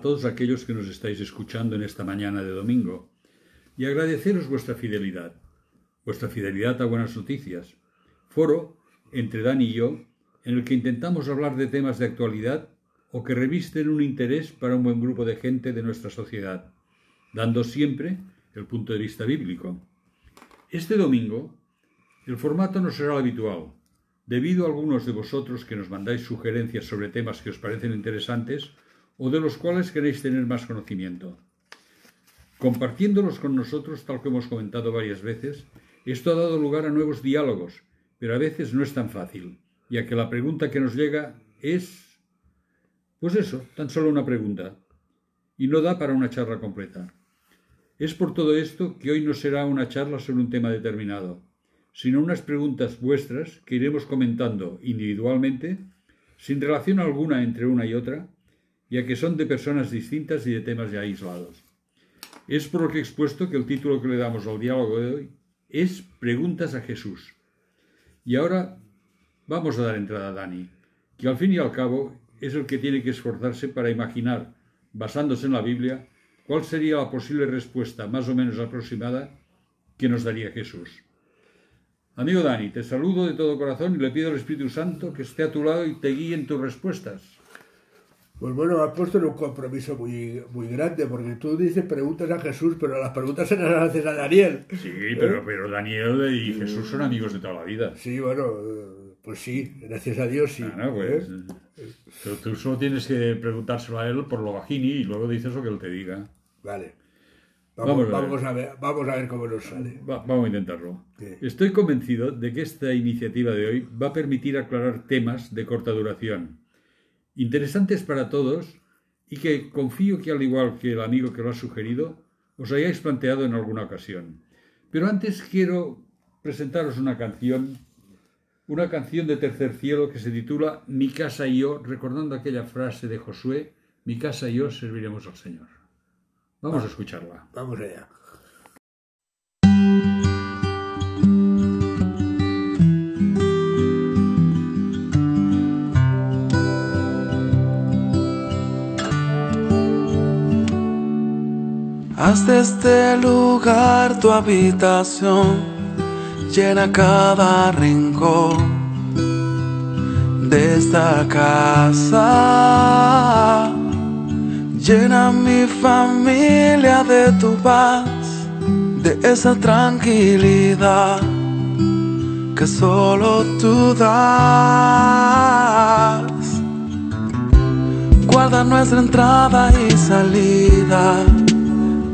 A todos aquellos que nos estáis escuchando en esta mañana de domingo y agradeceros vuestra fidelidad, vuestra fidelidad a buenas noticias, foro entre Dani y yo en el que intentamos hablar de temas de actualidad o que revisten un interés para un buen grupo de gente de nuestra sociedad, dando siempre el punto de vista bíblico. Este domingo, el formato no será habitual, debido a algunos de vosotros que nos mandáis sugerencias sobre temas que os parecen interesantes o de los cuales queréis tener más conocimiento. Compartiéndolos con nosotros, tal como hemos comentado varias veces, esto ha dado lugar a nuevos diálogos, pero a veces no es tan fácil, ya que la pregunta que nos llega es... Pues eso, tan solo una pregunta, y no da para una charla completa. Es por todo esto que hoy no será una charla sobre un tema determinado, sino unas preguntas vuestras que iremos comentando individualmente, sin relación alguna entre una y otra, ya que son de personas distintas y de temas ya aislados. Es por lo que he expuesto que el título que le damos al diálogo de hoy es Preguntas a Jesús. Y ahora vamos a dar entrada a Dani, que al fin y al cabo es el que tiene que esforzarse para imaginar, basándose en la Biblia, cuál sería la posible respuesta más o menos aproximada que nos daría Jesús. Amigo Dani, te saludo de todo corazón y le pido al Espíritu Santo que esté a tu lado y te guíe en tus respuestas. Pues bueno, has puesto en un compromiso muy, muy grande, porque tú dices preguntas a Jesús, pero las preguntas se las haces a Daniel. Sí, pero, ¿Eh? pero Daniel y Jesús son amigos de toda la vida. Sí, bueno, pues sí, gracias a Dios sí. Ah, pues, ¿Eh? tú solo tienes que preguntárselo a él por lo bajini y luego dices lo que él te diga. Vale. Vamos, a, ver. vamos a ver cómo nos sale. vamos a intentarlo. Estoy convencido de que esta iniciativa de hoy va a permitir aclarar temas de corta duración, interesantes para todos y que confío que al igual que el amigo que lo ha sugerido, os hayáis planteado en alguna ocasión. Pero antes quiero presentaros una canción, una canción de Tercer Cielo que se titula Mi casa y yo, recordando aquella frase de Josué, Mi casa y yo serviremos al Señor. Vamos a escucharla. Vamos allá. Haz de este lugar tu habitación, llena cada rincón de esta casa Llena mi familia de tu paz, de esa tranquilidad que solo tú das. Guarda nuestra entrada y salida,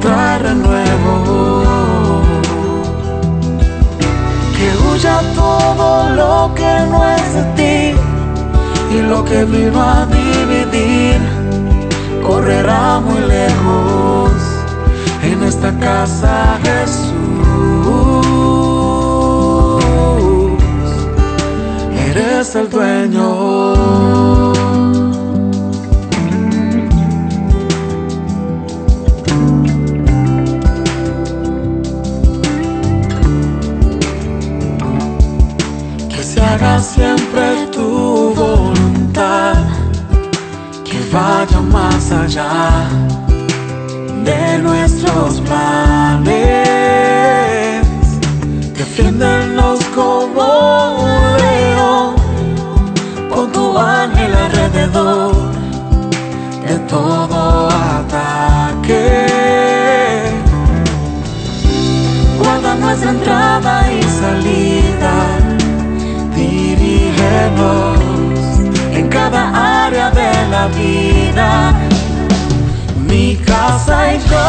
trae renuevo. Que huya todo lo que no es de ti y lo que vino a dividir correrá muy lejos en esta casa Jesús. Eres el dueño. Vaya más allá de nuestros planes. Defiéndonos mi casa y yo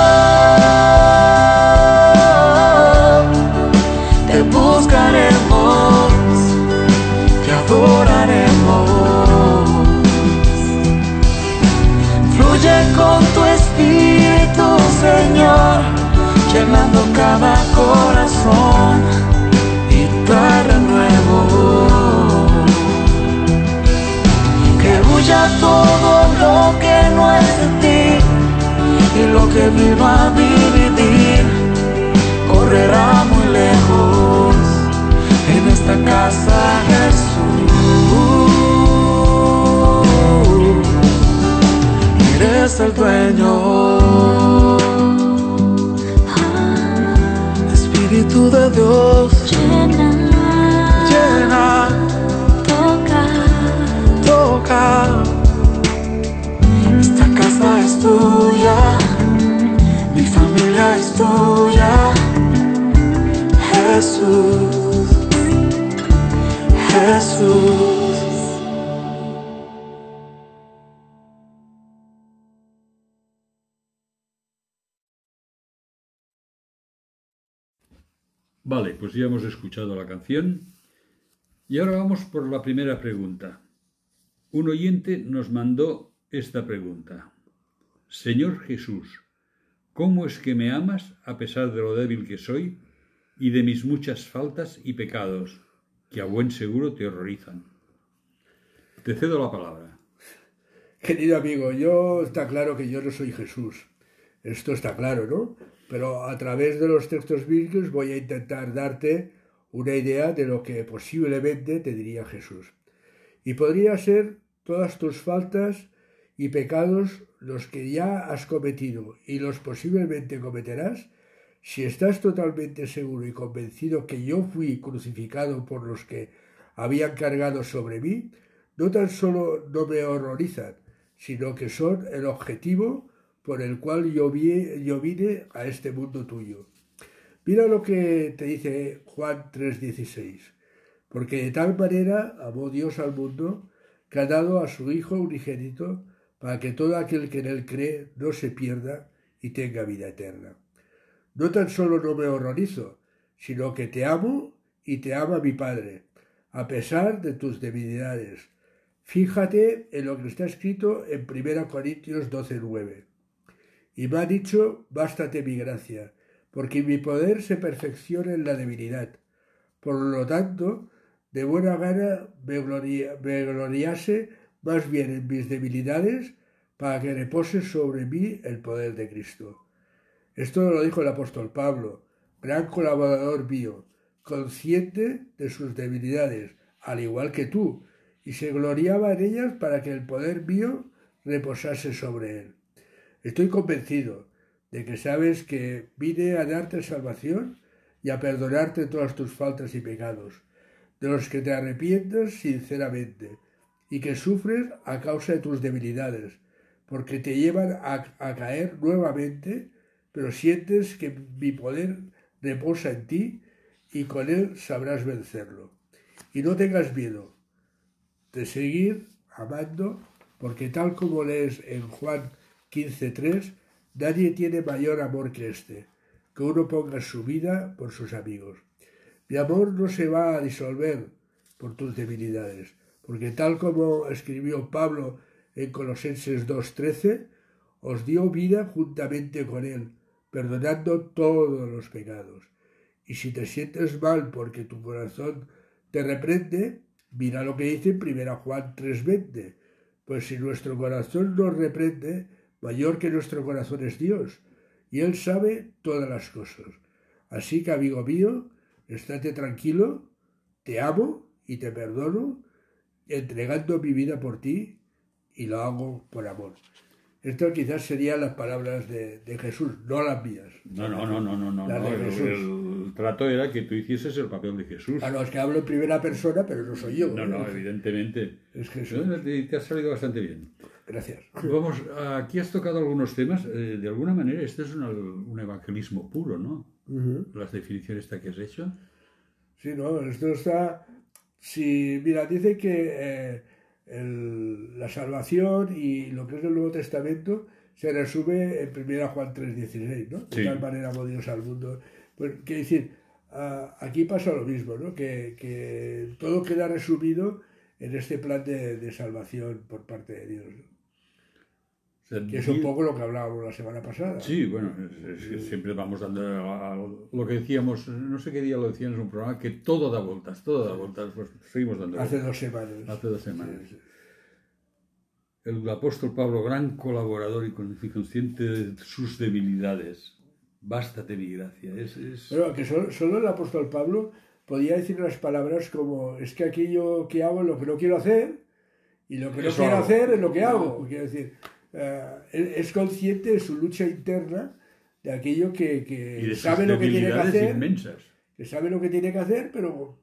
te buscaremos, te adoraremos. Fluye con tu espíritu, Señor, llenando que vino a dividir correrá muy lejos en esta casa Jesús. Eres el dueño. Espíritu de Dios, Llena, llena, toca, toca. Esta casa es tuya, Jesús, Jesús. Vale, pues ya hemos escuchado la canción y ahora vamos por la primera pregunta. Un oyente nos mandó esta pregunta. Señor Jesús, ¿cómo es que me amas a pesar de lo débil que soy y de mis muchas faltas y pecados, que a buen seguro te horrorizan? Te cedo la palabra. Querido amigo, yo está claro que yo no soy Jesús. Esto está claro, ¿no? Pero a través de los textos bíblicos voy a intentar darte una idea de lo que posiblemente te diría Jesús. Y podría ser todas tus faltas y pecados los que ya has cometido y los posiblemente cometerás, si estás totalmente seguro y convencido que yo fui crucificado por los que habían cargado sobre mí, no tan solo no me horrorizan, sino que son el objetivo por el cual yo, vi- yo vine a este mundo tuyo. Mira lo que te dice Juan 3:16. Porque de tal manera amó Dios al mundo que ha dado a su Hijo unigénito para que todo aquel que en él cree no se pierda y tenga vida eterna. No tan solo no me horrorizo, sino que te amo y te ama mi Padre, a pesar de tus debilidades. Fíjate en lo que está escrito en 1 Corintios 12:9. Y me ha dicho, bástate mi gracia, porque mi poder se perfecciona en la debilidad. Por lo tanto, de buena gana me, gloria- me gloriase más bien en mis debilidades, para que repose sobre mí el poder de Cristo. Esto lo dijo el apóstol Pablo, gran colaborador mío, consciente de sus debilidades, al igual que tú, y se gloriaba en ellas para que el poder mío reposase sobre él. Estoy convencido de que sabes que vine a darte salvación y a perdonarte todas tus faltas y pecados, de los que te arrepientas sinceramente y que sufres a causa de tus debilidades, porque te llevan a, caer nuevamente, pero sientes que mi poder reposa en ti y con él sabrás vencerlo. Y no tengas miedo de seguir amando, porque tal como lees en Juan 15.3, nadie tiene mayor amor que este, que uno ponga su vida por sus amigos. Mi amor no se va a disolver por tus debilidades, porque tal como escribió Pablo en Colosenses 2.13, os dio vida juntamente con él, perdonando todos los pecados. Y si te sientes mal porque tu corazón te reprende, mira lo que dice en 1 Juan 3:20. Pues si nuestro corazón nos reprende, mayor que nuestro corazón es Dios, y Él sabe todas las cosas. Así que, amigo mío, estate tranquilo, te amo y te perdono, entregando mi vida por ti, y lo hago por amor. Esto quizás serían las palabras de, de Jesús, no las mías. No, no, no, no, no, no. No. El, el trato era que tú hicieses el papel de Jesús. A los que hablo en primera persona, pero no soy yo. No, no, evidentemente. Es Jesús. No, Te, te ha salido bastante bien. Gracias. Vamos, aquí has tocado algunos temas. eh, de alguna manera, este es una- un evangelismo puro, ¿no? Ujú. Las definiciones que has hecho. Sí, no, esto está. Si, mira, dice que eh, el- la salvación y lo que es el Nuevo Testamento se resume en 1 Juan 3:16, ¿no? De Sí. tal manera amó Dios al mundo. Pues, quiere decir, ah, aquí pasa lo mismo, ¿no? Que, que todo queda resumido en este plan de, de salvación por parte de Dios. ¿no? Que es un poco lo que hablábamos la semana pasada. Sí, bueno, es, es que siempre vamos dando a- a- lo que decíamos, no sé qué día lo decían en un programa, que todo da vueltas, todo da vueltas, pues seguimos dando Hace vueltas. dos semanas. Hace dos semanas. Sí, sí. El apóstol Pablo, gran colaborador y con- y consciente de sus debilidades. Bástate mi gracia. Es, es- Pero que solo, solo el apóstol Pablo podía decir unas palabras como es que aquello que hago es lo que no quiero hacer y lo que no quiero hago. hacer es lo que hago. Quiero decir, es consciente de su lucha interna de aquello que, sabe lo que tiene que hacer, inmensas. que sabe lo que tiene que hacer, pero,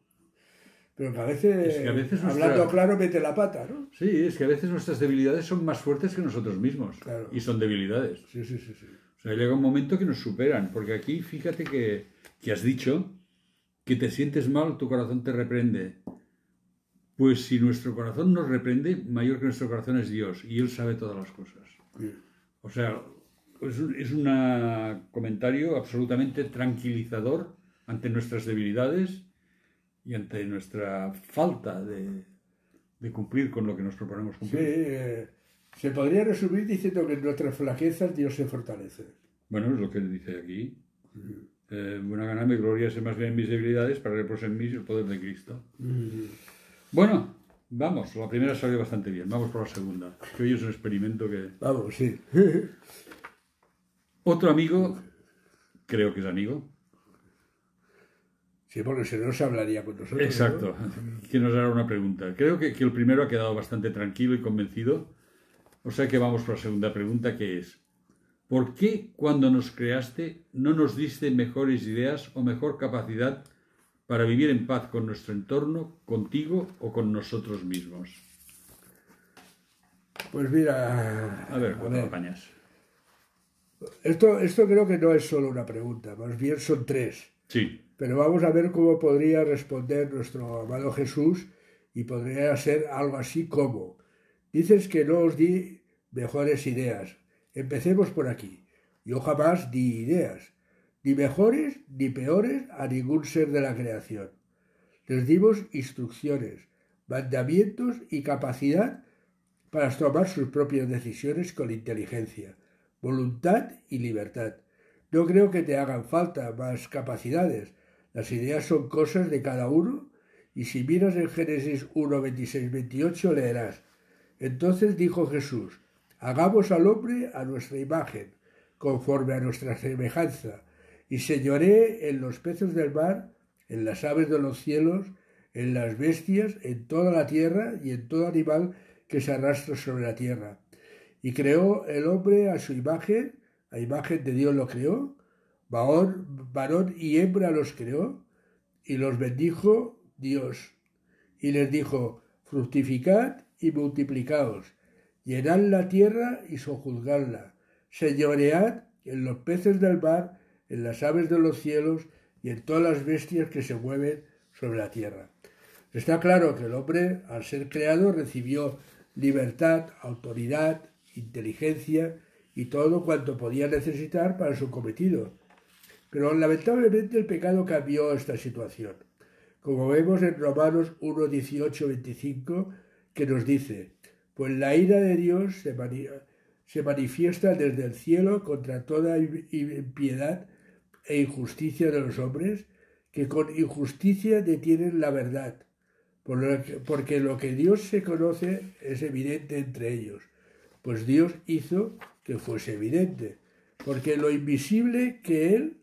pero que a veces, Es que a veces nuestra- hablando claro, mete la pata, ¿no? Sí, es que a veces nuestras debilidades son más fuertes que nosotros mismos. Claro. Y son debilidades. Sí, sí, sí. sí. O sea, llega un momento que nos superan, porque aquí fíjate que, que has dicho que te sientes mal, tu corazón te reprende. Pues si nuestro corazón nos reprende, mayor que nuestro corazón es Dios, y Él sabe todas las cosas. Sí. O sea, es un es una comentario absolutamente tranquilizador ante nuestras debilidades y ante nuestra falta de, de cumplir con lo que nos proponemos Sí, cumplir. eh, se podría resumir diciendo que en nuestras flaquezas Dios se fortalece. Bueno, es lo que dice aquí. Eh, buena gana me gloriase más bien en mis debilidades para reposar en mí el poder de Cristo. Bueno, vamos, la primera salió bastante bien, vamos por la segunda, que hoy es un experimento que... Vamos, sí. Otro amigo, creo que es amigo, Sí, porque si no se hablaría con nosotros. ¿no? exacto, que nos hará una pregunta. Creo que, que el primero ha quedado bastante tranquilo y convencido, o sea que vamos por la segunda pregunta, que es, ¿por qué cuando nos creaste no nos diste mejores ideas o mejor capacidad para vivir en paz con nuestro entorno, contigo o con nosotros mismos? Pues mira. A ver, ¿cómo ver, lo apañas? Esto, esto creo que no es solo una pregunta, más bien son tres. Sí, Pero vamos a ver cómo podría responder nuestro amado Jesús y podría ser algo así como, dices que no os di mejores ideas. Empecemos por aquí. Yo jamás di ideas, ni mejores ni peores a ningún ser de la creación. Les dimos instrucciones, mandamientos y capacidad para tomar sus propias decisiones con inteligencia, voluntad y libertad. No creo que te hagan falta más capacidades. Las ideas son cosas de cada uno y si miras en Génesis 1, 26, 28 leerás. Entonces dijo Jesús, hagamos al hombre a nuestra imagen, conforme a nuestra semejanza, y señoré en los peces del mar, en las aves de los cielos, en las bestias, en toda la tierra y en todo animal que se arrastra sobre la tierra. Y creó el hombre a su imagen, a imagen de Dios lo creó, varón, y hembra los creó, y los bendijo Dios. Y les dijo, fructificad y multiplicaos, llenad la tierra y sojuzgadla, señoread en los peces del mar, en las aves de los cielos y en todas las bestias que se mueven sobre la tierra. Está claro que el hombre, al ser creado, recibió libertad, autoridad, inteligencia y todo cuanto podía necesitar para su cometido. Pero lamentablemente el pecado cambió esta situación. Como vemos en Romanos 1, 18, 25, que nos dice, pues la ira de Dios se, se manifiesta desde el cielo contra toda impiedad e injusticia de los hombres, que con injusticia detienen la verdad, porque lo que Dios se conoce es evidente entre ellos, pues Dios hizo que fuese evidente, porque lo invisible que Él,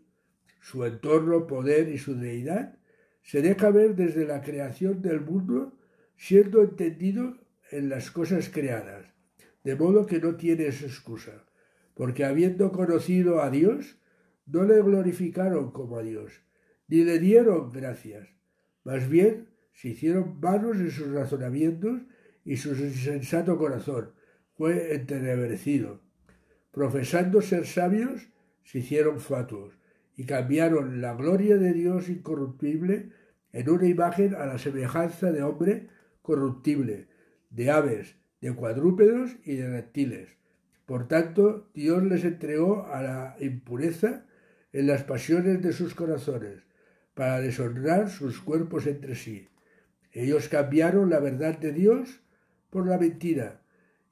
su entorno, poder y su deidad, se deja ver desde la creación del mundo, siendo entendido en las cosas creadas, de modo que no tienes excusa, porque habiendo conocido a Dios, no le glorificaron como a Dios, ni le dieron gracias, más bien se hicieron vanos en sus razonamientos y su insensato corazón fue entenebrecido. Profesando ser sabios, se hicieron fatuos y cambiaron la gloria de Dios incorruptible en una imagen a la semejanza de hombre corruptible, de aves, de cuadrúpedos y de reptiles. Por tanto, Dios les entregó a la impureza en las pasiones de sus corazones, para deshonrar sus cuerpos entre sí. Ellos cambiaron la verdad de Dios por la mentira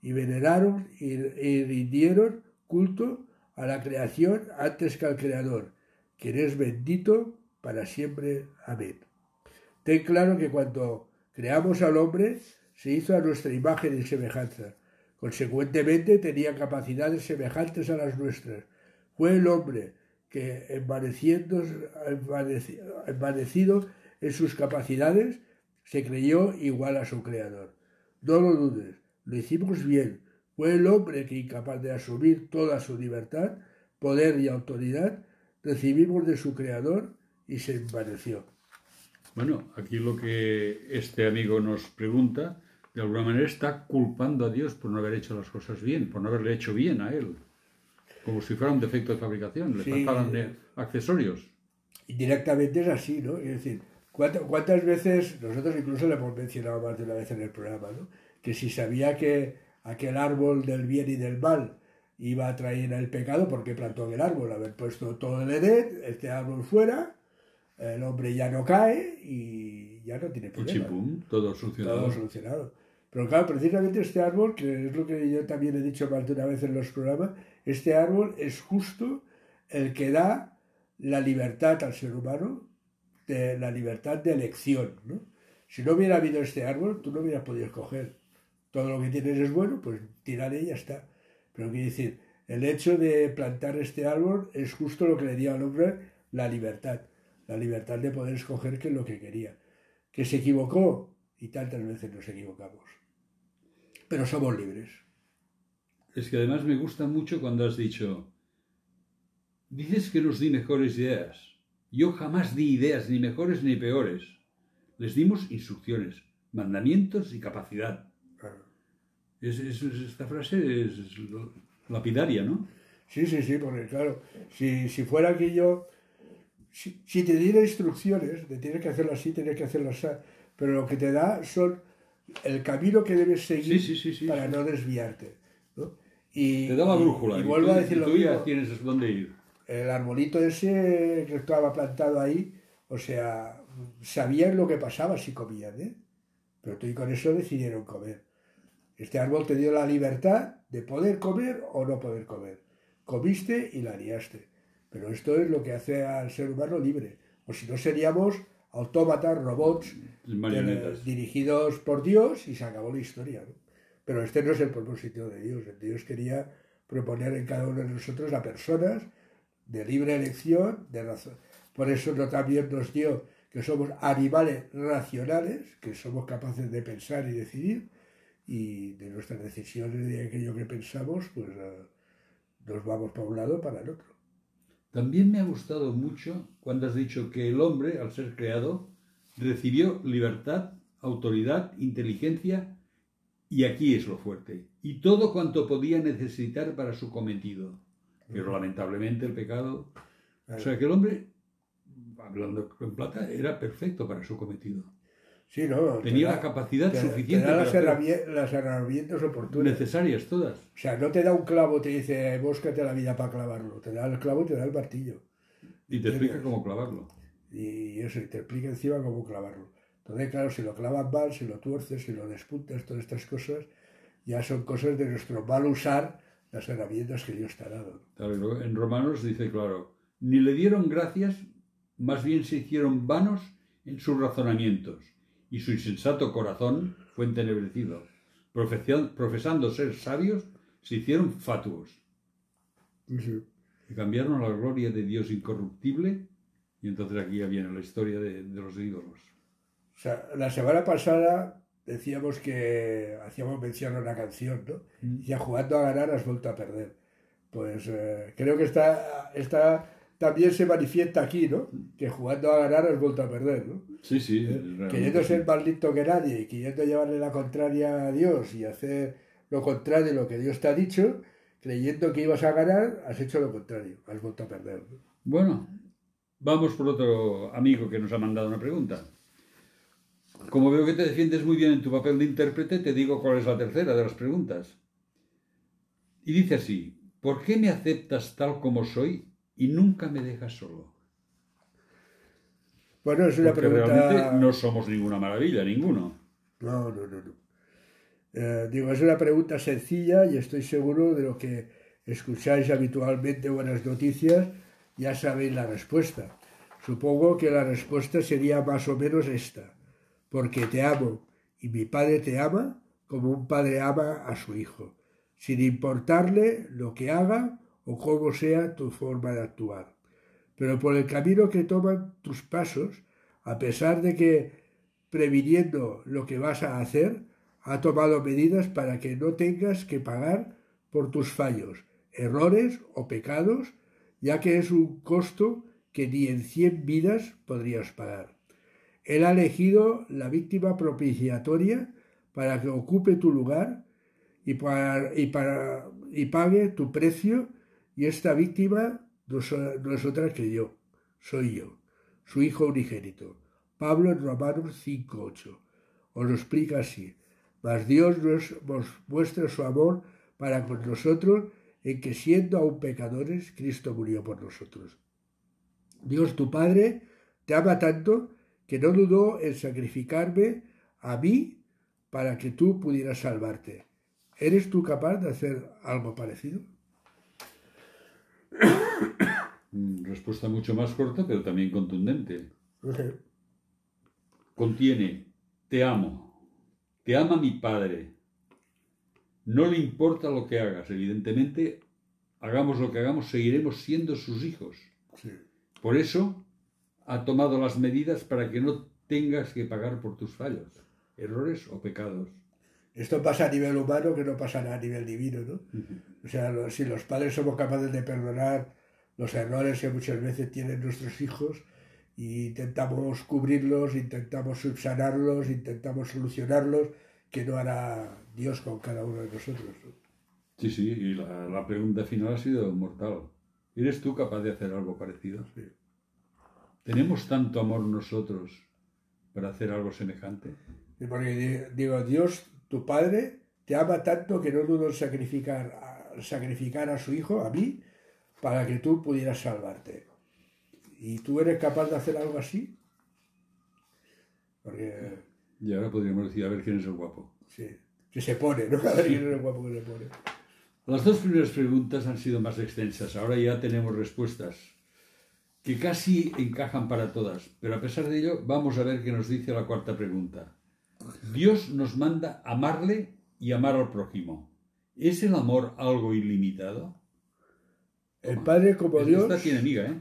y veneraron y, rindieron culto a la creación antes que al Creador, quien es bendito para siempre. Amén. Ten claro que cuando creamos al hombre, se hizo a nuestra imagen y semejanza. Consecuentemente tenía capacidades semejantes a las nuestras. Fue el hombre que, envanecido en sus capacidades, se creyó igual a su creador. No lo dudes, lo hicimos bien. Fue el hombre que, incapaz de asumir toda su libertad, poder y autoridad, recibimos de su creador y se envaneció. Bueno, aquí lo que este amigo nos pregunta, de alguna manera está culpando a Dios por no haber hecho las cosas bien, por no haberle hecho bien a él. Como si fuera un defecto de fabricación, le Sí. faltaban eh, accesorios. Indirectamente es así, ¿no? Es decir, ¿cuánta- ¿cuántas veces, nosotros incluso lo hemos mencionado más de una vez en el programa, ¿no? Que si sabía que aquel árbol del bien y del mal iba a traer el pecado, ¿por qué plantó el árbol? Haber puesto todo el Edén, este árbol fuera, el hombre ya no cae y ya no tiene problema. chipum, todo solucionado. Todo solucionado. Pero claro, precisamente este árbol, que es lo que yo también he dicho más de una vez en los programas, este árbol es justo el que da la libertad al ser humano, la libertad de elección. Si no hubiera habido este árbol, tú no hubieras podido escoger. Todo lo que tienes es bueno, pues tiraré y ya está. Pero quiere decir, el hecho de plantar este árbol es justo lo que le dio al hombre la libertad. La libertad de poder escoger qué es lo que quería. Que se equivocó, y tantas veces nos equivocamos. Pero somos libres. Es que además me gusta mucho cuando has dicho, dices que nos di mejores ideas. Yo jamás di ideas ni mejores ni peores. Les dimos instrucciones, mandamientos y capacidad. Claro. Es, es- es- esta frase es, lapidaria, ¿no? Sí, sí, sí, porque claro, si, si fuera aquello, si, si te diera instrucciones de tienes que hacerlo así, tienes que hacerlo así, pero lo que te da son el camino que debes seguir Sí, sí, sí, sí, para no desviarte. Y, Te da la y- brújula. Y, y vuelvo tú- a decir lo tú ya mismo. tienes dónde ir. El arbolito ese que estaba plantado ahí, o sea, sabían lo que pasaba si comían, ¿eh? Pero tú y con eso decidieron comer. Este árbol te dio la libertad de poder comer o no poder comer. Comiste y la liaste. Pero esto es lo que hace al ser humano libre. O si no seríamos autómatas, robots, Marionetas. eh, dirigidos por Dios y se acabó la historia. ¿no? Pero este no es el propósito de Dios. Dios quería proponer en cada uno de nosotros a personas de libre elección, de razón. Por eso también nos dio que somos animales racionales, que somos capaces de pensar y decidir, y de nuestras decisiones, de aquello que pensamos, pues eh, nos vamos para un lado para el otro. También me ha gustado mucho cuando has dicho que el hombre, al ser creado, recibió libertad, autoridad, inteligencia, y aquí es lo fuerte, y todo cuanto podía necesitar para su cometido. Pero lamentablemente el pecado... O sea que el hombre, hablando en plata, era perfecto para su cometido. Sí, ¿no? te Tenía da- la capacidad te- suficiente te da las, las herramientas oportunas. necesarias todas. O sea, no te da un clavo, te dice, búscate la vida para clavarlo. Te da el clavo y te da el martillo. Y te explica cómo clavarlo. Y eso, y te explica encima cómo clavarlo. Entonces, claro, si lo clavas mal, si lo tuerces, si lo despuntas, todas estas cosas, ya son cosas de nuestro mal usar las herramientas que Dios te ha dado. Claro, en Romanos dice claro, ni le dieron gracias, más bien se hicieron vanos en sus razonamientos, y su insensato corazón fue entenebrecido. Profesando ser sabios, se hicieron fatuos, y cambiaron la gloria de Dios incorruptible, y entonces aquí ya viene la historia de, de los ídolos. Sea, la semana pasada decíamos que hacíamos mención a una canción, ¿no? Ya jugando a ganar has vuelto a perder. Pues eh, creo que está, está, también se manifiesta aquí, ¿no? Que jugando a ganar has vuelto a perder, ¿no? Sí, sí. Queriendo ser más listo que nadie y queriendo llevarle la contraria a Dios y hacer lo contrario de lo que Dios te ha dicho, creyendo que ibas a ganar, has hecho lo contrario, has vuelto a perder. ¿no? Bueno, vamos por otro amigo que nos ha mandado una pregunta. Como veo que te defiendes muy bien en tu papel de intérprete, te digo cuál es la tercera de las preguntas. Y dice así, ¿por qué me aceptas tal como soy y nunca me dejas solo? Bueno, es una Porque pregunta... realmente no somos ninguna maravilla, ninguno. No, no, no, no. Eh, digo, es una pregunta sencilla y estoy seguro de lo que escucháis habitualmente buenas noticias, ya sabéis la respuesta. Supongo que la respuesta sería más o menos esta, porque te amo y mi padre te ama como un padre ama a su hijo, sin importarle lo que haga o cómo sea tu forma de actuar. Pero por el camino que toman tus pasos, a pesar de que previniendo lo que vas a hacer, ha tomado medidas para que no tengas que pagar por tus fallos, errores o pecados, ya que es un costo que ni en cien vidas podrías pagar. Él ha elegido la víctima propiciatoria para que ocupe tu lugar y, para, y, pague tu precio, y esta víctima no, es otra que yo, soy yo, su hijo unigénito. Pablo en Romanos 5.8 os lo explica así. Mas Dios nos, nos muestra su amor para con nosotros en que siendo aún pecadores, Cristo murió por nosotros. Dios tu Padre te ama tanto que no dudó en sacrificarme a mí para que tú pudieras salvarte. ¿Eres tú capaz de hacer algo parecido? Mm, Respuesta mucho más corta, pero también contundente. Contiene, te amo, te ama mi Padre. No le importa lo que hagas, evidentemente, hagamos lo que hagamos, seguiremos siendo sus hijos. Sí. Por eso ha tomado las medidas para que no tengas que pagar por tus fallos, errores o pecados. Esto pasa a nivel humano que no pasa a nivel divino, ¿no? O sea, lo- si los padres somos capaces de perdonar los errores que muchas veces tienen nuestros hijos e intentamos cubrirlos, intentamos subsanarlos, intentamos solucionarlos, que no hará Dios con cada uno de nosotros. ¿no? Sí, sí, y la, la pregunta final ha sido mortal. ¿Eres tú capaz de hacer algo parecido? Sí. ¿Tenemos tanto amor nosotros para hacer algo semejante? Porque di- digo, Dios, tu Padre, te ama tanto que no dudo en sacrificar a, sacrificar a su Hijo, a mí, para que tú pudieras salvarte. ¿Y tú eres capaz de hacer algo así? Porque, Y ahora podríamos decir, a ver quién es el guapo. sí, que se pone, ¿no? A ver quién es el guapo que se pone. Las dos primeras preguntas han sido más extensas. Ahora ya tenemos respuestas que casi encajan para todas. Pero a pesar de ello, vamos a ver qué nos dice la cuarta pregunta. Dios nos manda amarle y amar al prójimo. ¿Es el amor algo ilimitado? El Padre como Dios, Esta tiene amiga, ¿eh?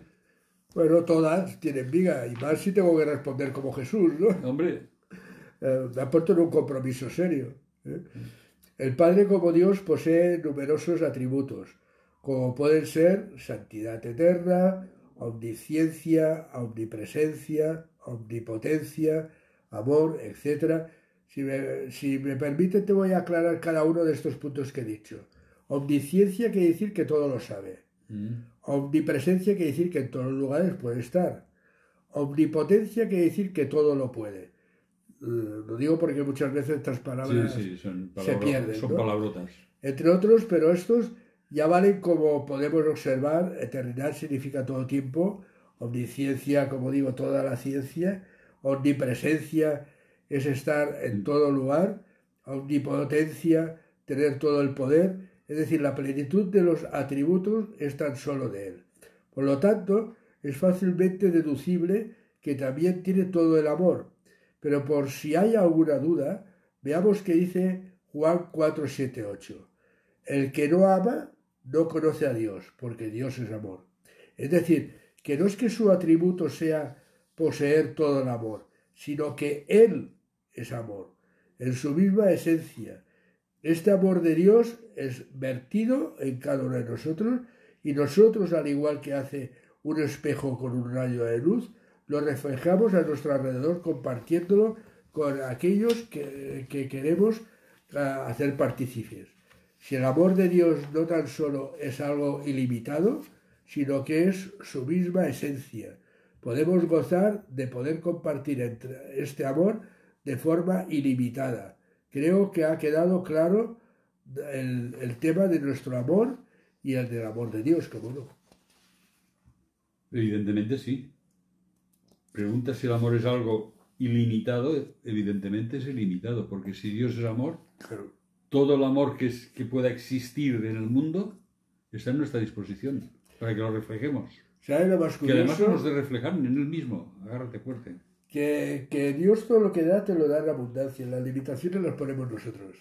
bueno, todas tienen viga, y más si tengo que responder como Jesús, ¿no? Hombre, Eh, me ha puesto en un compromiso serio. ¿eh? El Padre como Dios posee numerosos atributos, como pueden ser santidad eterna, omnisciencia, omnipresencia, omnipotencia, amor, etc. Si me, si me permite, te voy a aclarar cada uno de estos puntos que he dicho. Omnisciencia quiere decir que todo lo sabe. mm, Omnipresencia quiere decir que en todos los lugares puede estar. Omnipotencia quiere decir que todo lo puede. Eh, Lo digo porque muchas veces estas palabras, sí, son, se pierden, son ¿no? palabrotas. entre otros, pero estos ya valen como podemos observar. Eternidad significa todo tiempo. Omnisciencia, como digo, toda la ciencia. Omnipresencia es estar en todo lugar. Omnipotencia, tener todo el poder. Es decir, la plenitud de los atributos es tan solo de Él. Por lo tanto, es fácilmente deducible que también tiene todo el amor. Pero por si hay alguna duda, veamos qué dice Juan 4, 7, 8. El que no ama no conoce a Dios, porque Dios es amor. Es decir, que no es que su atributo sea poseer todo el amor, sino que Él es amor, en su misma esencia. Este amor de Dios es vertido en cada uno de nosotros y nosotros, al igual que hace un espejo con un rayo de luz, lo reflejamos a nuestro alrededor compartiéndolo con aquellos que, que queremos ah, hacer partícipes. Si el amor de Dios no tan solo es algo ilimitado, sino que es su misma esencia, podemos gozar de poder compartir entre este amor de forma ilimitada. Creo que ha quedado claro el, el tema de nuestro amor y el del amor de Dios, como no. Evidentemente sí. Pregunta si el amor es algo ilimitado, evidentemente es ilimitado, porque si Dios es amor, Claro. Todo el amor que, es- que pueda existir en el mundo está en nuestra disposición para que lo reflejemos. ¿Sabes lo más Que además curioso? hemos de reflejar en él mismo. Agárrate fuerte. Que, que Dios todo lo que da te lo da en abundancia. Las limitaciones las ponemos nosotros.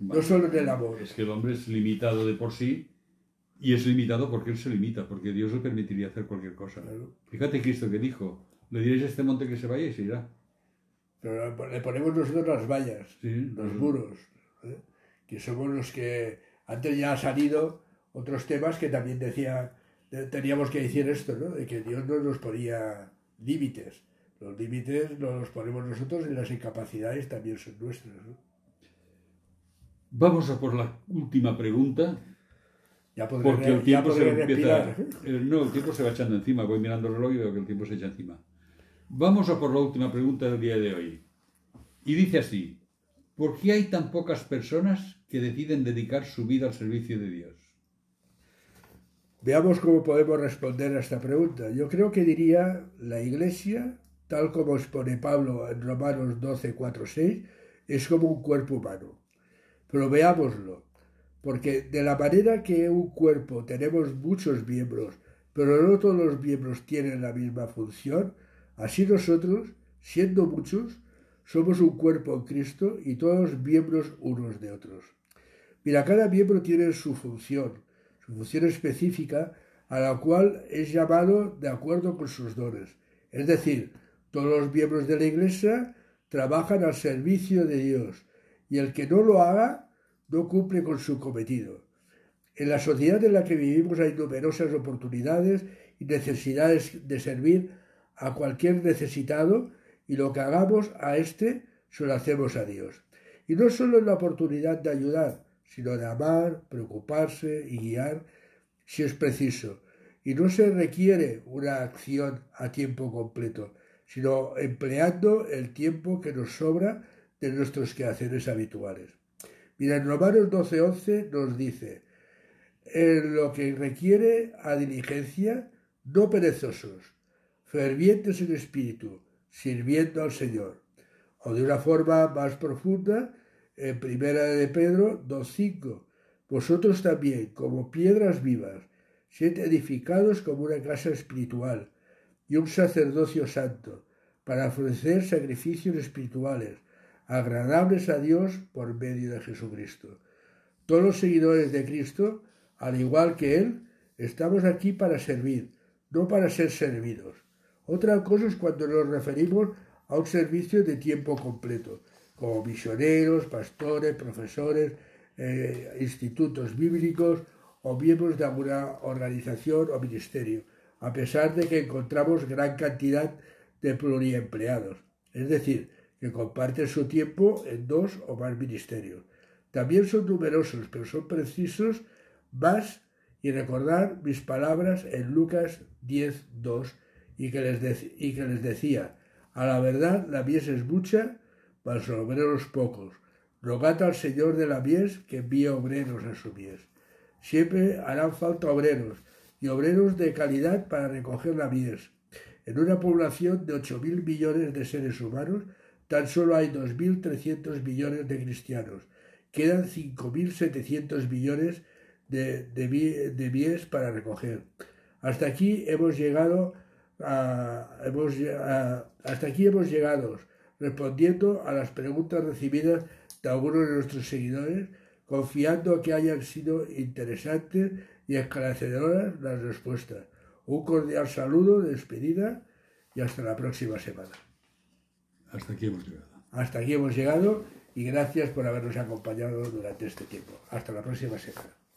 No solo en el amor. Es que el hombre es limitado de por sí y es limitado porque él se limita, porque Dios le permitiría hacer cualquier cosa. Claro. Fíjate Cristo que dijo, le diréis a este monte que se vaya y se irá. Pero le ponemos nosotros las vallas, Sí, los muros, ¿eh? que somos los que antes ya han salido otros temas que también decía, teníamos que decir esto, ¿no? de que Dios no nos ponía límites. Los límites nos los ponemos nosotros y las incapacidades también son nuestras. ¿no? Vamos a por la última pregunta, Ya podré, porque el tiempo se empieza... No, el tiempo se va echando encima. Voy mirando el reloj y veo que el tiempo se echa encima. Vamos a por la última pregunta del día de hoy. Y dice así, ¿por qué hay tan pocas personas que deciden dedicar su vida al servicio de Dios? Veamos cómo podemos responder a esta pregunta. Yo creo que diría la Iglesia, tal como expone Pablo en Romanos 12, 4, 6, es como un cuerpo humano. Pero veámoslo, porque de la manera que un cuerpo tenemos muchos miembros, pero no todos los miembros tienen la misma función, así nosotros, siendo muchos, somos un cuerpo en Cristo y todos miembros unos de otros. Mira, cada miembro tiene su función, su función específica, a la cual es llamado de acuerdo con sus dones. Es decir, todos los miembros de la Iglesia trabajan al servicio de Dios y el que no lo haga no cumple con su cometido. En la sociedad en la que vivimos hay numerosas oportunidades y necesidades de servir a cualquier necesitado y lo que hagamos a éste se lo hacemos a Dios. Y no solo en la oportunidad de ayudar, sino de amar, preocuparse y guiar si es preciso. Y no se requiere una acción a tiempo completo, sino empleando el tiempo que nos sobra de nuestros quehaceres habituales. Mira, en Romanos 12:11 nos dice, en lo que requiere a diligencia, no perezosos, fervientes en espíritu, sirviendo al Señor. O de una forma más profunda, en Primera de Pedro 2.5, vosotros también, como piedras vivas, sed edificados como una casa espiritual y un sacerdocio santo, para ofrecer sacrificios espirituales, agradables a Dios por medio de Jesucristo. Todos los seguidores de Cristo, al igual que Él, estamos aquí para servir, no para ser servidos. Otra cosa es cuando nos referimos a un servicio de tiempo completo, como misioneros, pastores, profesores, eh, institutos bíblicos o miembros de alguna organización o ministerio, a pesar de que encontramos gran cantidad de pluriempleados, es decir, que comparten su tiempo en dos o más ministerios. También son numerosos, pero son precisos más y recordar mis palabras en Lucas 10, 2, y que les, y que les decía, a la verdad la mies es mucha, mas los obreros pocos. Rogad al Señor de la mies que envíe obreros a su mies. Siempre harán falta obreros, y obreros de calidad para recoger la mies. En una población de 8.000 millones de seres humanos, tan solo hay 2.300 millones de cristianos. Quedan 5.700 millones de, de, de mies para recoger. Hasta aquí hemos llegado hemos hasta aquí hemos llegado respondiendo a las preguntas recibidas de algunos de nuestros seguidores, confiando que hayan sido interesantes y esclarecedoras las respuestas. Un cordial saludo de despedida y hasta la próxima semana. Hasta aquí hemos llegado. Hasta aquí hemos llegado y gracias por habernos acompañado durante este tiempo. Hasta la próxima semana.